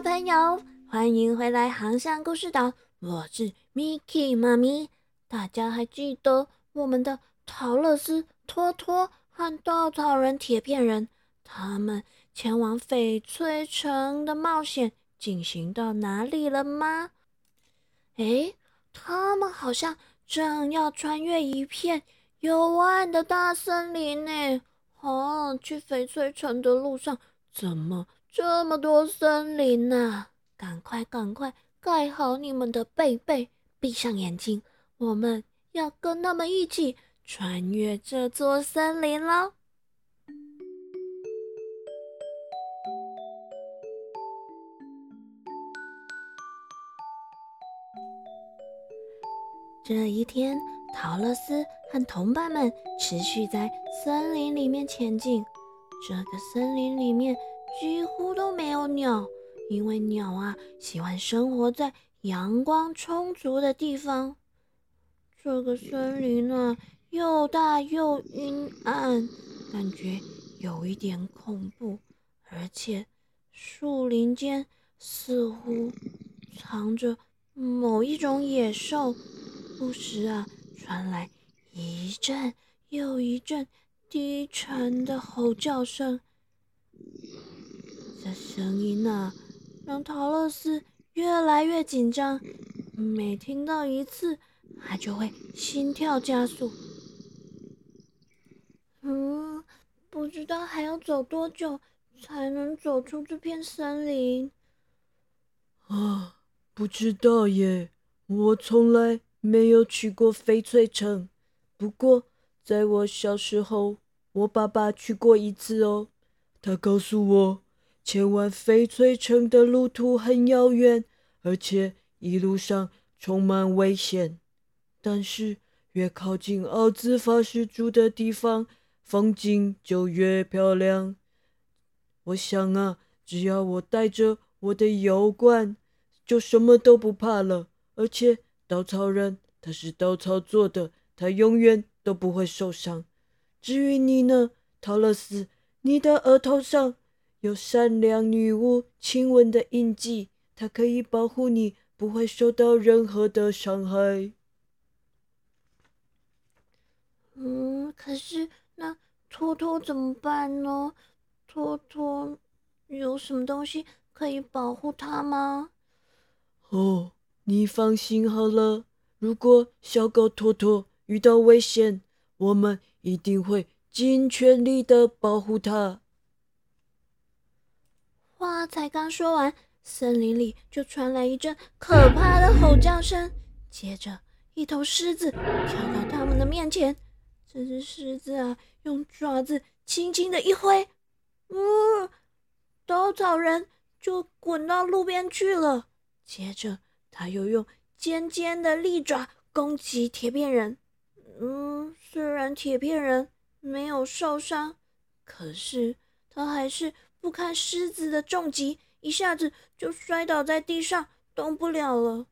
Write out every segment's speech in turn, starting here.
小朋友，欢迎回来航向故事岛。我是 Miki 妈咪。大家还记得我们的陶乐斯、托托和稻草人、铁片人，他们前往翡翠城的冒险进行到哪里了吗？诶，他们好像正要穿越一片幽暗的大森林呢。哦，去翡翠城的路上怎么？这么多森林呐！赶快，赶快盖好你们的被被，闭上眼睛，我们要跟他们一起穿越这座森林喽！这一天，陶乐斯和同伴们持续在森林里面前进。这个森林里面。几乎都没有鸟，因为鸟啊喜欢生活在阳光充足的地方。这个森林啊又大又阴暗，感觉有一点恐怖，而且树林间似乎藏着某一种野兽，不时啊传来一阵又一阵低沉的吼叫声。这声音啊，让陶乐斯越来越紧张。每听到一次，他就会心跳加速。嗯，不知道还要走多久才能走出这片森林？啊，不知道耶。我从来没有去过翡翠城，不过在我小时候，我爸爸去过一次哦。他告诉我。前往翡翠城的路途很遥远，而且一路上充满危险。但是越靠近奥兹法师住的地方，风景就越漂亮。我想啊，只要我带着我的油罐，就什么都不怕了。而且稻草人他是稻草做的，他永远都不会受伤。至于你呢，陶乐斯，你的额头上。有善良女巫亲吻的印记，它可以保护你，不会受到任何的伤害。嗯，可是那托托怎么办呢？托托有什么东西可以保护他吗？哦，你放心好了，如果小狗托托遇到危险，我们一定会尽全力的保护它。话才刚说完，森林里就传来一阵可怕的吼叫声。接着，一头狮子跳到他们的面前。这只狮子啊，用爪子轻轻的一挥，嗯，稻草人就滚到路边去了。接着，他又用尖尖的利爪攻击铁片人。嗯，虽然铁片人没有受伤，可是他还是。不堪狮子的重击，一下子就摔倒在地上，动不了了。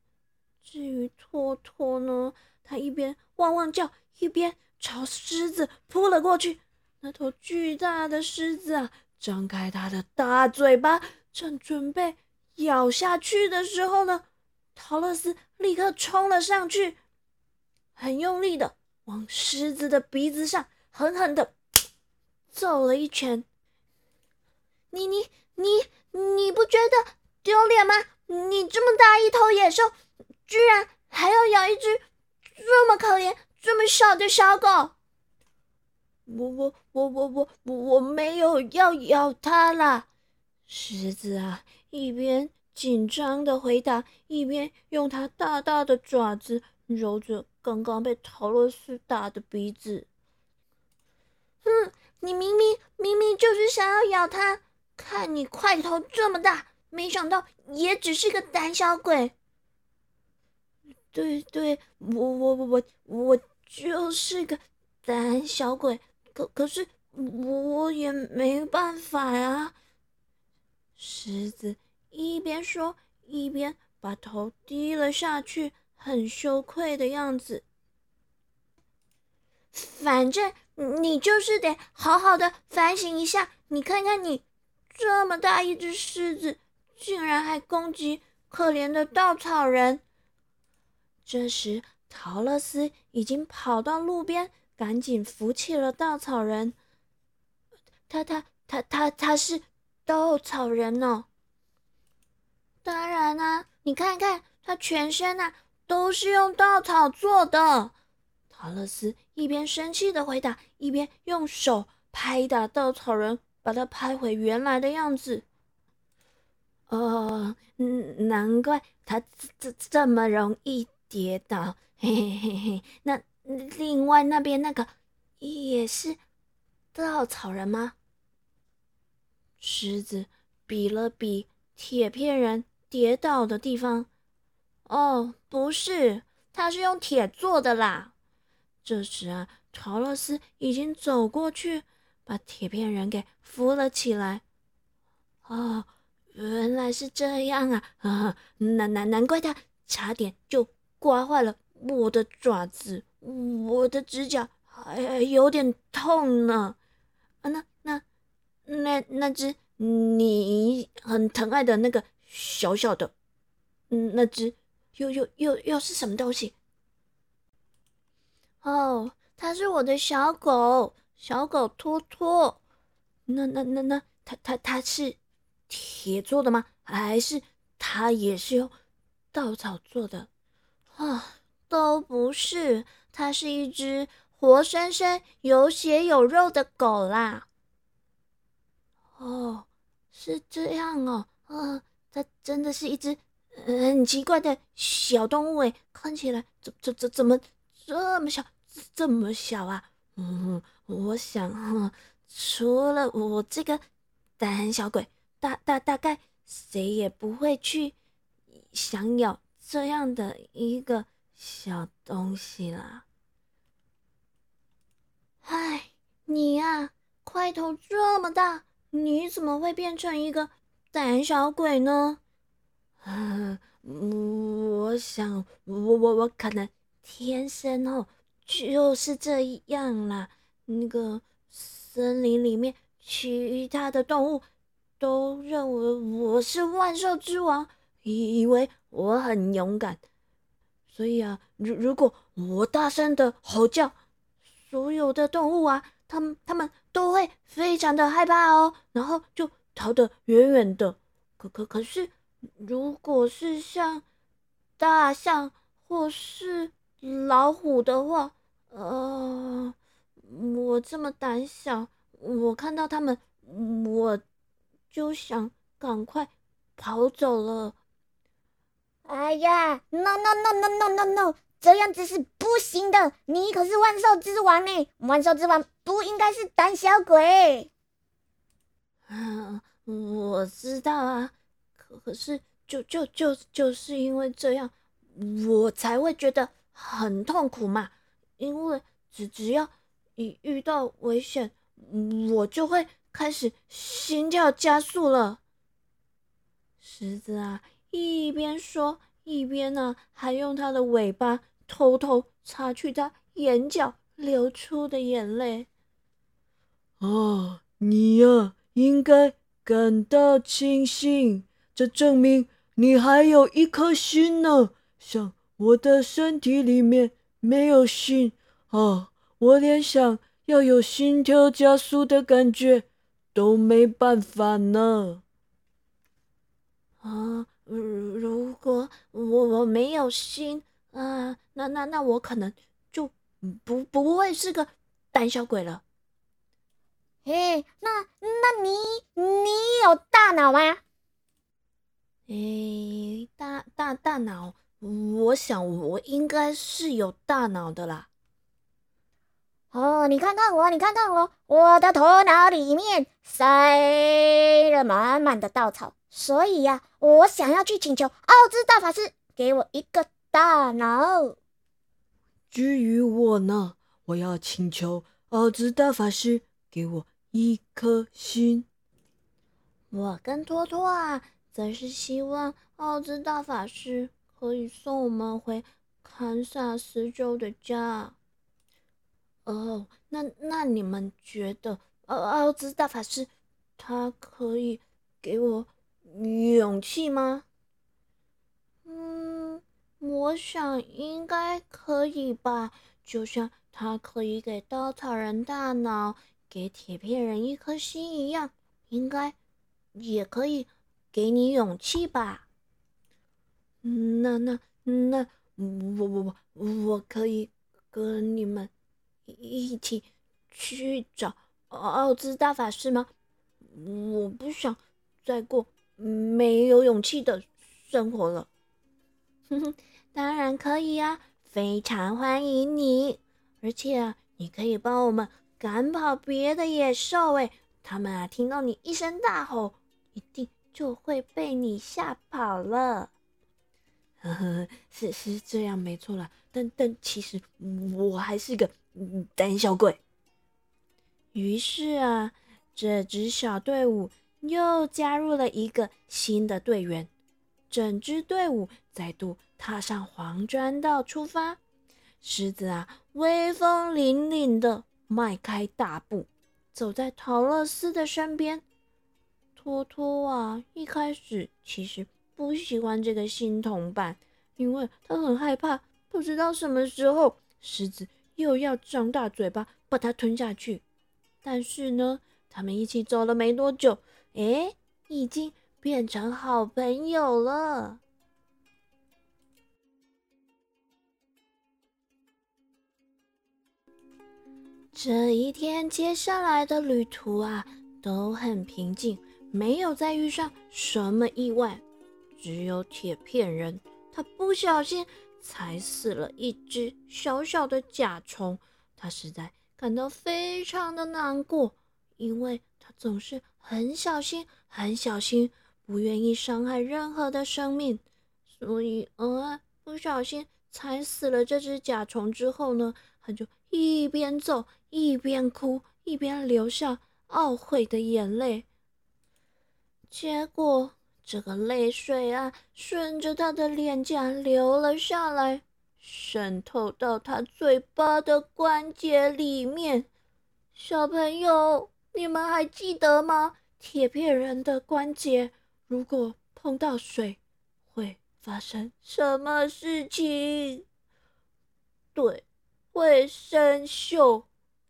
至于托托呢，他一边汪汪叫，一边朝狮子扑了过去。那头巨大的狮子啊，张开它的大嘴巴，正准备咬下去的时候呢，陶乐斯立刻冲了上去，很用力的往狮子的鼻子上狠狠的揍了一拳。你你你你不觉得丢脸吗？你这么大一头野兽，居然还要咬一只这么可怜、这么小的小狗！我我我我我我我没有要咬它啦！狮子啊，一边紧张的回答，一边用它大大的爪子揉着刚刚被陶乐斯打的鼻子。哼，你明明明明就是想要咬它！看你块头这么大，没想到也只是个胆小鬼。对对，我我我我我就是个胆小鬼，可可是我也没办法呀。狮子一边说，一边把头低了下去，很羞愧的样子。反正你就是得好好的反省一下，你看看你。这么大一只狮子，竟然还攻击可怜的稻草人。这时，陶乐斯已经跑到路边，赶紧扶起了稻草人。他他他他他是稻草人哦。当然啦，你看看他全身啊都是用稻草做的。陶乐斯一边生气的回答，一边用手拍打稻草人，把它拍回原来的样子。哦，难怪他这这这么容易跌倒。嘿嘿嘿嘿，那另外那边那个也是稻草人吗？狮子比了比铁片人跌倒的地方，哦，不是，他是用铁做的啦。这时啊，陶乐斯已经走过去，把铁片人给扶了起来。哦，原来是这样啊！难难难怪他差点就刮坏了。我的爪子，我的指甲还有点痛呢。啊，那那那那只你很疼爱的那个小小的，嗯，那只又又又又是什么东西？哦，它是我的小狗，小狗托托。那那那那，它它它是铁做的吗？还是它也是用稻草做的？啊？都不是，它是一只活生生、有血有肉的狗啦。哦，是这样哦，啊，它真的是一只很奇怪的小动物诶，看起来怎怎怎怎么这么小，这么小啊？嗯，我想哈，除了我这个胆小鬼，大大大概谁也不会去想咬这样的一个。小东西啦！唉，你呀，块头这么大，你怎么会变成一个胆小鬼呢？嗯，我想，我我我可能天生哦就是这样啦。那个森林里面其他的动物都认为我是万兽之王，以为我很勇敢。所以啊，如如果我大声的吼叫，所有的动物啊，他们他们都会非常的害怕哦，然后就逃得远远的。可可可是，如果是像大象或是老虎的话，呃，我这么胆小，我看到他们，我就想赶快跑走了。哎呀，no no no no no no no，这样子是不行的。你可是万兽之王呢，万兽之王不应该是胆小鬼。嗯，我知道啊，可可是就就就就是因为这样，我才会觉得很痛苦嘛。因为只只要一遇到危险，我就会开始心跳加速了。狮子啊！一边说，一边呢，还用它的尾巴偷偷擦去他眼角流出的眼泪。啊，你呀，应该感到庆幸，这证明你还有一颗心呢。像我的身体里面没有心啊，我连想要有心跳加速的感觉都没办法呢。啊。如果我我没有心啊，那那那我可能就不不会是个胆小鬼了。嘿，那那你你有大脑吗？诶，大大大脑，我想我应该是有大脑的啦。哦，你看看我，你看看我，我的头脑里面塞了满满的稻草。所以呀，我想要去请求奥兹大法师给我一个大脑。至于我呢，我要请求奥兹大法师给我一颗心。我跟托托啊，则是希望奥兹大法师可以送我们回堪萨斯州的家。哦，那那你们觉得奥奥兹大法师他可以给我？勇气吗？嗯，我想应该可以吧。就像他可以给稻草人大脑，给铁片人一颗心一样，应该也可以给你勇气吧。那那那，我我我我可以跟你们一起去找奥兹大法师吗？我不想再过没有勇气的生活了。哼哼，当然可以呀。非常欢迎你，而且啊，你可以帮我们赶跑别的野兽。哎，他们啊，听到你一声大吼，一定就会被你吓跑了。呵呵，是是这样没错啦。但但其实我还是个胆小鬼。于是啊，这支小队伍又加入了一个新的队员，整支队伍再度。踏上黄砖道出发，狮子啊，威风凛凛的迈开大步，走在陶乐斯的身边。托托啊，一开始其实不喜欢这个新同伴，因为他很害怕，不知道什么时候狮子又要张大嘴巴把它吞下去。但是呢，他们一起走了没多久，哎，已经变成好朋友了。这一天，接下来的旅途啊都很平静，没有再遇上什么意外。只有铁片人，他不小心踩死了一只小小的甲虫，他实在感到非常的难过，因为他总是很小心、很小心，不愿意伤害任何的生命。所以，呃，不小心踩死了这只甲虫之后呢，他就一边走。一边哭一边流下懊悔的眼泪，结果这个泪水啊，顺着他的脸颊流了下来，渗透到他嘴巴的关节里面。小朋友，你们还记得吗？铁片人的关节如果碰到水，会发生什么事情？对，会生锈。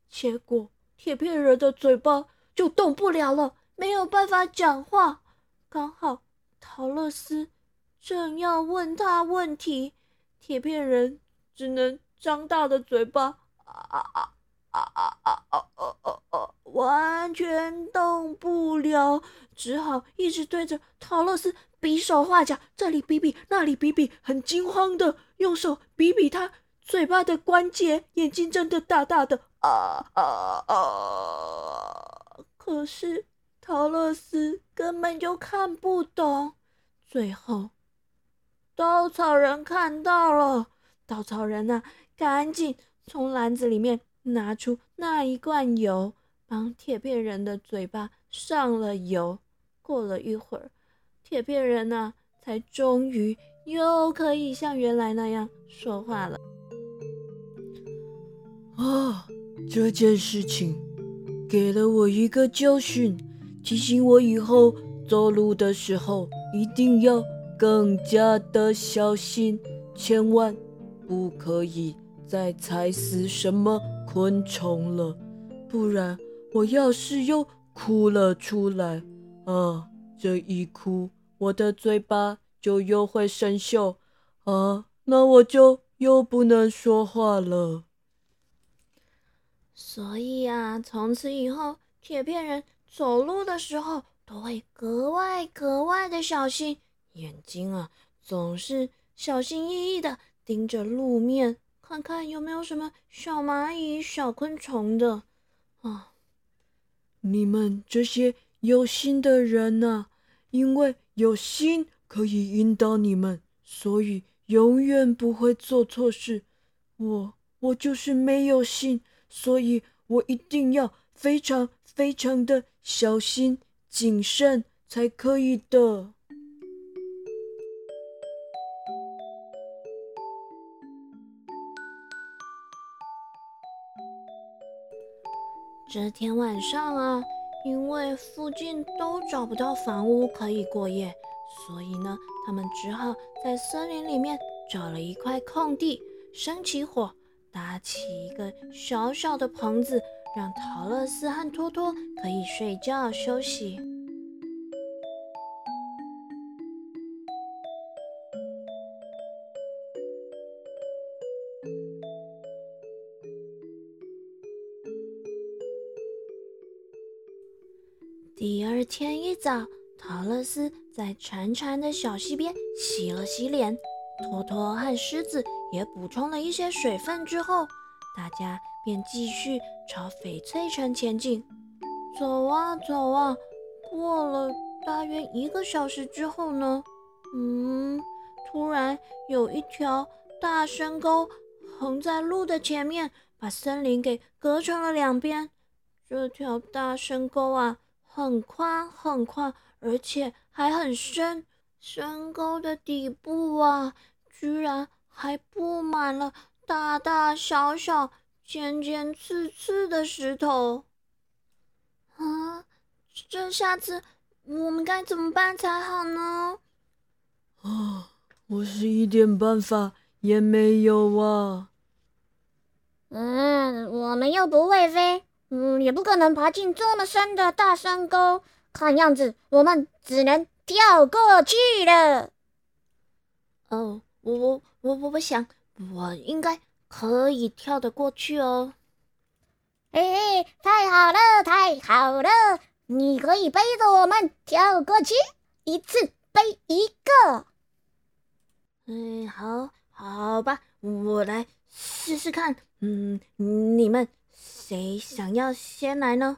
结果铁片人的嘴巴就动不了了，没有办法讲话。刚好陶乐斯正要问他问题，铁片人只能张大的嘴巴，啊啊啊啊啊啊啊啊啊，完全动不了，只好一直对着陶乐斯比手画脚，这里比比，那里比比，很惊慌的用手比比他嘴巴的关节，眼睛睁得大大的。啊啊啊！可是陶乐斯根本就看不懂。最后，稻草人看到了，稻草人呐，赶紧从篮子里面拿出那一罐油，帮铁片人的嘴巴上了油。过了一会儿，铁片人呐，才终于又可以像原来那样说话了。啊！这件事情给了我一个教训，提醒我以后走路的时候一定要更加的小心，千万不可以再踩死什么昆虫了，不然我要是又哭了出来，啊，这一哭我的嘴巴就又会生锈，啊，那我就又不能说话了。所以啊，从此以后，铁片人走路的时候都会格外格外的小心，眼睛啊总是小心翼翼的盯着路面，看看有没有什么小蚂蚁、小昆虫的。啊，你们这些有心的人呐，因为有心可以引导你们，所以永远不会做错事。我，我就是没有心。所以我一定要非常非常的小心谨慎才可以的。这天晚上啊，因为附近都找不到房屋可以过夜，所以呢，他们只好在森林里面找了一块空地，生起火，搭起一个小小的棚子，让陶乐斯和托托可以睡觉休息。第二天一早，陶乐斯在潺潺的小溪边洗了洗脸，托托和狮子也补充了一些水分之后，大家便继续朝翡翠城前进。走啊走啊，过了大约一个小时之后呢，嗯，突然有一条大深沟横在路的前面，把森林给隔成了两边。这条大深沟啊！很宽很宽，而且还很深。深沟的底部啊，居然还布满了大大小小、尖尖刺刺的石头。啊，这下子我们该怎么办才好呢？啊，我是一点办法也没有啊。嗯，我们又不会飞。嗯，也不可能爬进这么深的大山沟。看样子，我们只能跳过去了。哦，我我我我我想，我应该可以跳得过去哦。嘿，太好了，太好了！你可以背着我们跳过去，一次背一个。嗯，好，好吧，我来试试看。嗯，你们。谁想要先来呢？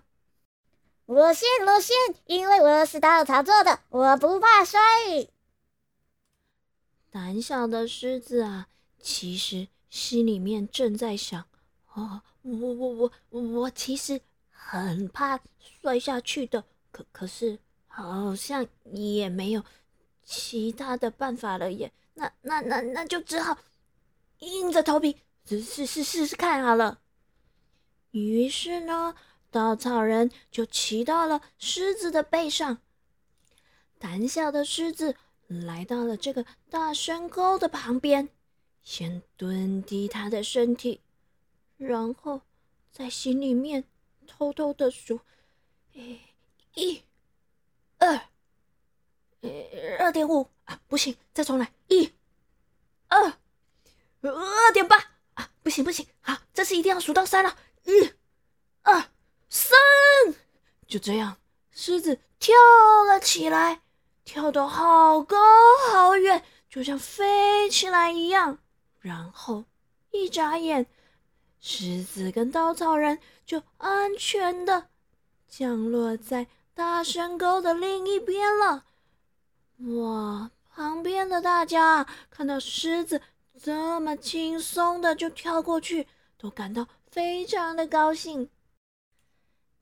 我先，我先，因为我是稻草做的，我不怕摔。胆小的狮子啊，其实心里面正在想：哦，我我我我我其实很怕摔下去的，可可是好像也没有其他的办法了耶。那那那那就只好硬着头皮试试试试试看好了。于是呢，稻草人就骑到了狮子的背上。胆小的狮子来到了这个大深沟的旁边，先蹲低他的身体，然后在心里面偷偷的数：一、二、二点五啊，不行，再重来，一、二、二点八啊，不行不行，好，这次一定要数到三了。一、二、三，就这样，狮子跳了起来，跳得好高好远，就像飞起来一样。然后一眨眼，狮子跟稻草人就安全的降落在大深沟的另一边了。哇！旁边的大家看到狮子这么轻松的就跳过去，都感到。非常的高兴。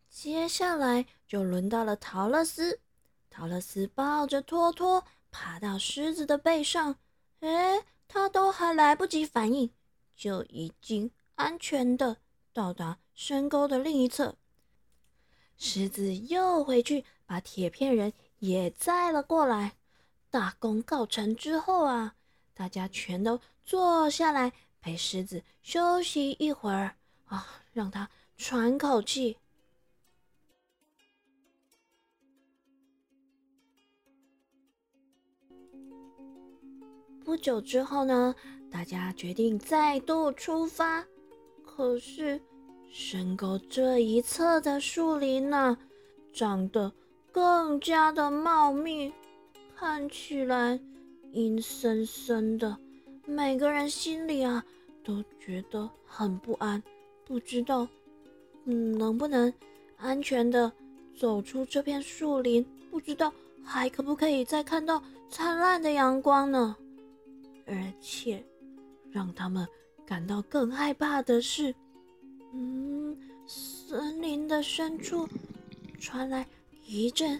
接下来就轮到了陶乐斯。陶乐斯抱着托托爬到狮子的背上，哎，他都还来不及反应，就已经安全的到达深沟的另一侧。狮子又回去把铁片人也载了过来。大功告成之后啊，大家全都坐下来陪狮子休息一会儿。啊，让他喘口气。不久之后呢，大家决定再度出发。可是，深沟这一侧的树林呢，长得更加的茂密，看起来阴森森的。每个人心里啊，都觉得很不安。不知道，嗯，能不能安全的走出这片树林？不知道还可不可以再看到灿烂的阳光呢？而且，让他们感到更害怕的是，嗯，森林的深处传来一阵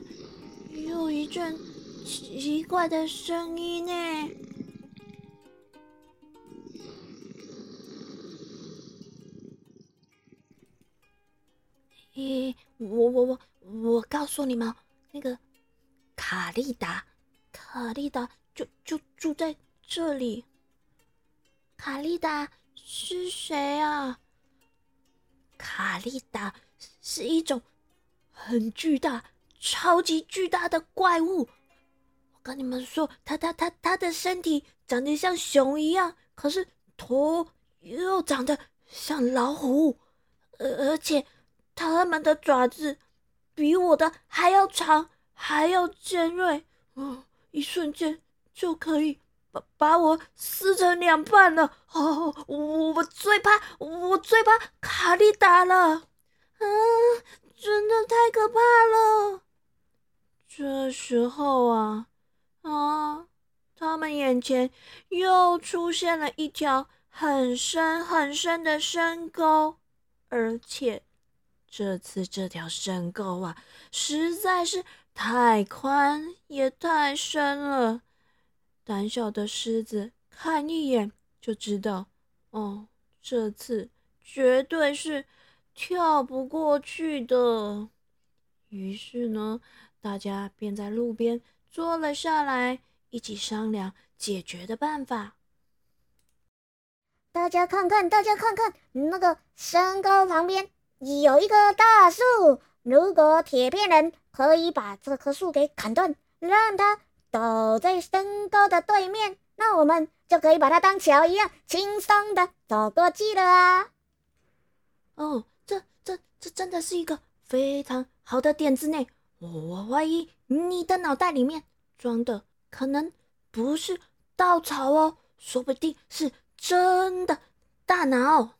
又一阵奇怪的声音呢。我我我我告诉你们，那个卡利达，卡利达就就住在这里。卡丽达是谁啊？卡丽达是一种很巨大、超级巨大的怪物。我跟你们说，它它它它的身体长得像熊一样，可是头又长得像老虎，而而且它们的爪子比我的还要长，还要尖锐。嗯，一瞬间就可以把把我撕成两半了！哦，我我最怕，我最怕卡利达了！啊，真的太可怕了！这时候啊啊，他们眼前又出现了一条很深很深的深沟，而且这次这条深沟啊，实在是……太宽也太深了，胆小的狮子看一眼就知道，哦，这次绝对是跳不过去的。于是呢，大家便在路边坐了下来，一起商量解决的办法。大家看看，大家看看，那个山沟旁边有一棵大树，如果铁片人。可以把这棵树给砍断，让它倒在深沟的对面，那我们就可以把它当桥一样轻松的走过去了啊！哦，这这这真的是一个非常好的点子呢！我怀疑你的脑袋里面装的可能不是稻草哦，说不定是真的大脑。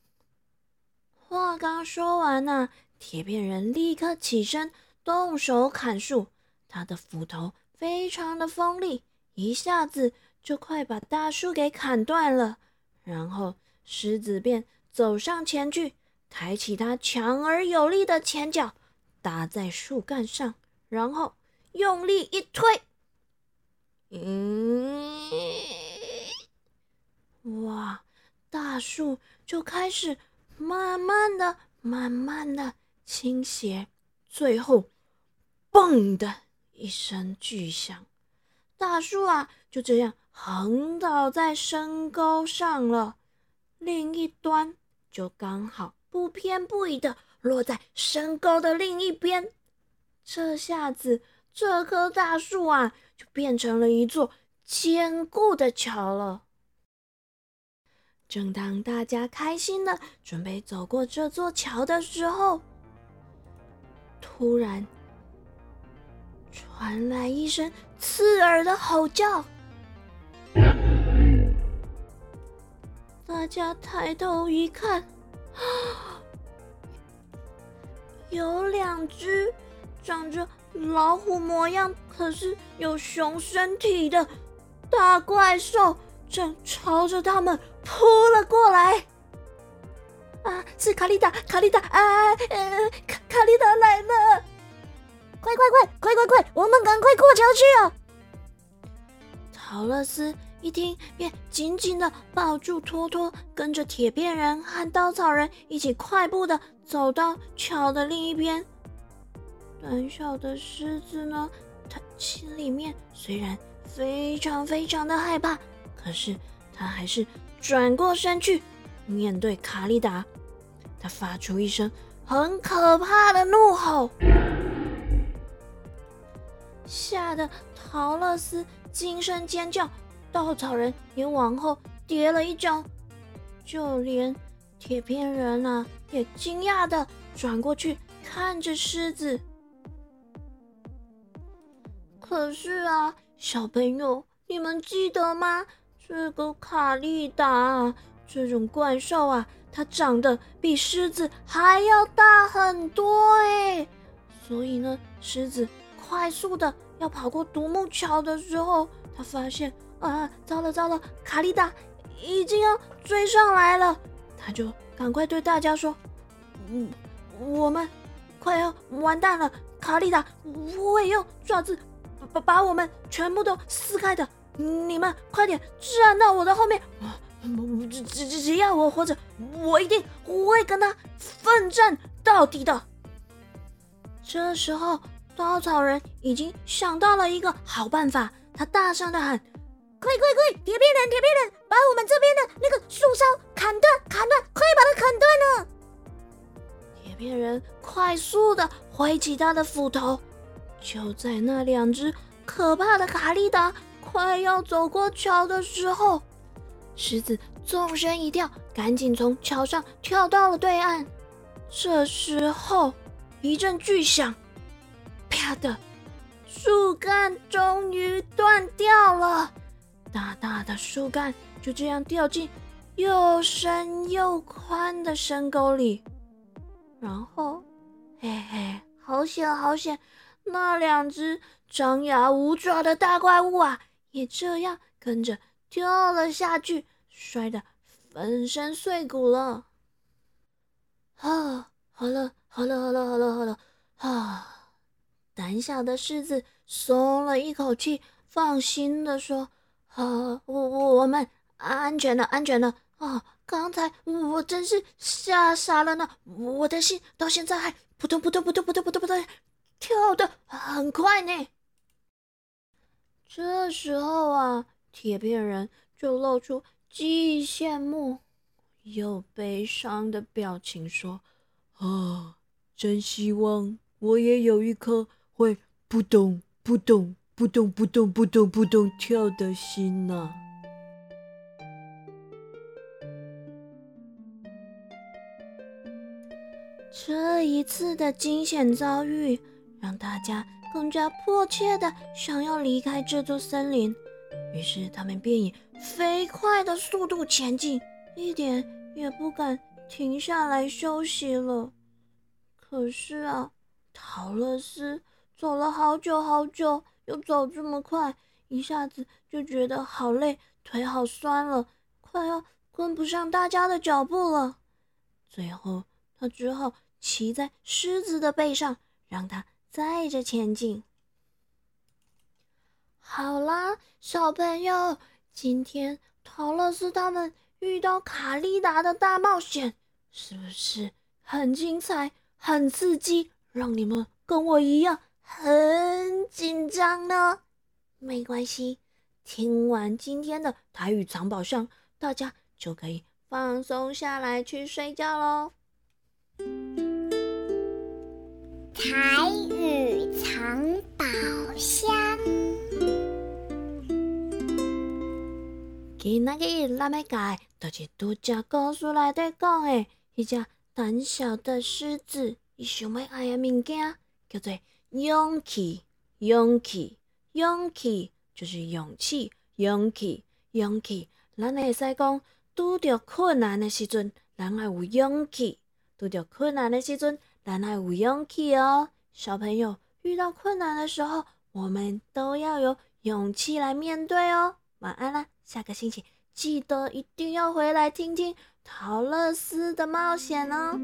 话刚说完呢，铁片人立刻起身。动手砍树，他的斧头非常的锋利，一下子就快把大树给砍断了。然后狮子便走上前去，抬起它强而有力的前脚，搭在树干上，然后用力一推，嗯，哇，大树就开始慢慢的、慢慢的倾斜。最后，嘣的一声巨响，大树啊就这样横倒在深沟上了。另一端就刚好不偏不倚的落在深沟的另一边。这下子，这棵大树啊就变成了一座坚固的桥了。正当大家开心的准备走过这座桥的时候，突然，传来一声刺耳的吼叫。大家抬头一看，有两只长着老虎模样，可是有熊身体的大怪兽，正朝着他们扑了过来。啊，是卡丽达，卡丽达，啊，卡卡丽达来了！快快快，快快快，我们赶快过桥去啊！陶乐斯一听，便紧紧的抱住托托，跟着铁片人和稻草人一起快步的走到桥的另一边。胆小的狮子呢，他心里面虽然非常非常的害怕，可是他还是转过身去。面对卡利达，他发出一声很可怕的怒吼，吓得陶乐斯惊声尖叫，稻草人也往后跌了一跤，就连铁片人啊也惊讶的转过去看着狮子。可是啊，小朋友，你们记得吗？这个卡利达。这种怪兽啊，它长得比狮子还要大很多哎，所以呢，狮子快速的要跑过独木桥的时候，他发现啊，糟了糟了，卡丽达已经要追上来了，他就赶快对大家说：“嗯，我们快要完蛋了，卡丽达会用爪子把把我们全部都撕开的，你们快点站到我的后面。”只只只只要我活着，我一定会跟他奋战到底的。这时候，稻草人已经想到了一个好办法，他大声的喊：“快快快！铁片人，铁片人，把我们这边的那个树梢砍断，砍断！快把它砍断了！”铁片人快速的挥起他的斧头，就在那两只可怕的卡利达快要走过桥的时候，狮子纵身一跳，赶紧从桥上跳到了对岸。这时候，一阵巨响，啪的，树干终于断掉了，大大的树干就这样掉进又深又宽的深沟里。然后，嘿嘿，好险好险！那两只张牙舞爪的大怪物啊，也这样跟着掉了下去，摔得粉身碎骨了。啊，好了，好了，好了，好了，好了！啊，胆小的狮子松了一口气，放心的说：“啊，我我我们安全了，安全了！啊，刚才我真是吓傻了呢，我的心到现在还扑通扑通扑通扑通扑通扑通跳的很快呢。”这时候啊，铁片人就露出既羡慕。又悲伤的表情说：“啊，真希望我也有一颗会扑通扑通扑通扑通扑通扑通跳的心呐！”这一次的惊险遭遇，让大家更加迫切的想要离开这座森林，于是他们便以飞快的速度前进，一点。也不敢停下来休息了。可是啊，陶乐斯走了好久好久，又走这么快，一下子就觉得好累，腿好酸了，快要跟不上大家的脚步了。最后，他只好骑在狮子的背上，让它载着前进。好啦，小朋友，今天陶乐斯他们。遇到卡利达的大冒险，是不是很精彩、很刺激，让你们跟我一样很紧张呢？没关系，听完今天的台语藏宝箱，大家就可以放松下来去睡觉喽。台语藏宝箱。今仔日咱要讲，就是拄只故事内底讲的，迄只胆小的狮子，伊想要爱的物件叫做勇气。勇气，勇气就是勇气，勇气，勇气。咱会使讲，拄着困难的时阵，咱要有勇气；拄着困难的时阵，咱要有勇气哦。小朋友遇到困难的时候，我们都要有勇气来面对哦。晚安啦。下个星期记得一定要回来听听陶乐斯的冒险哦。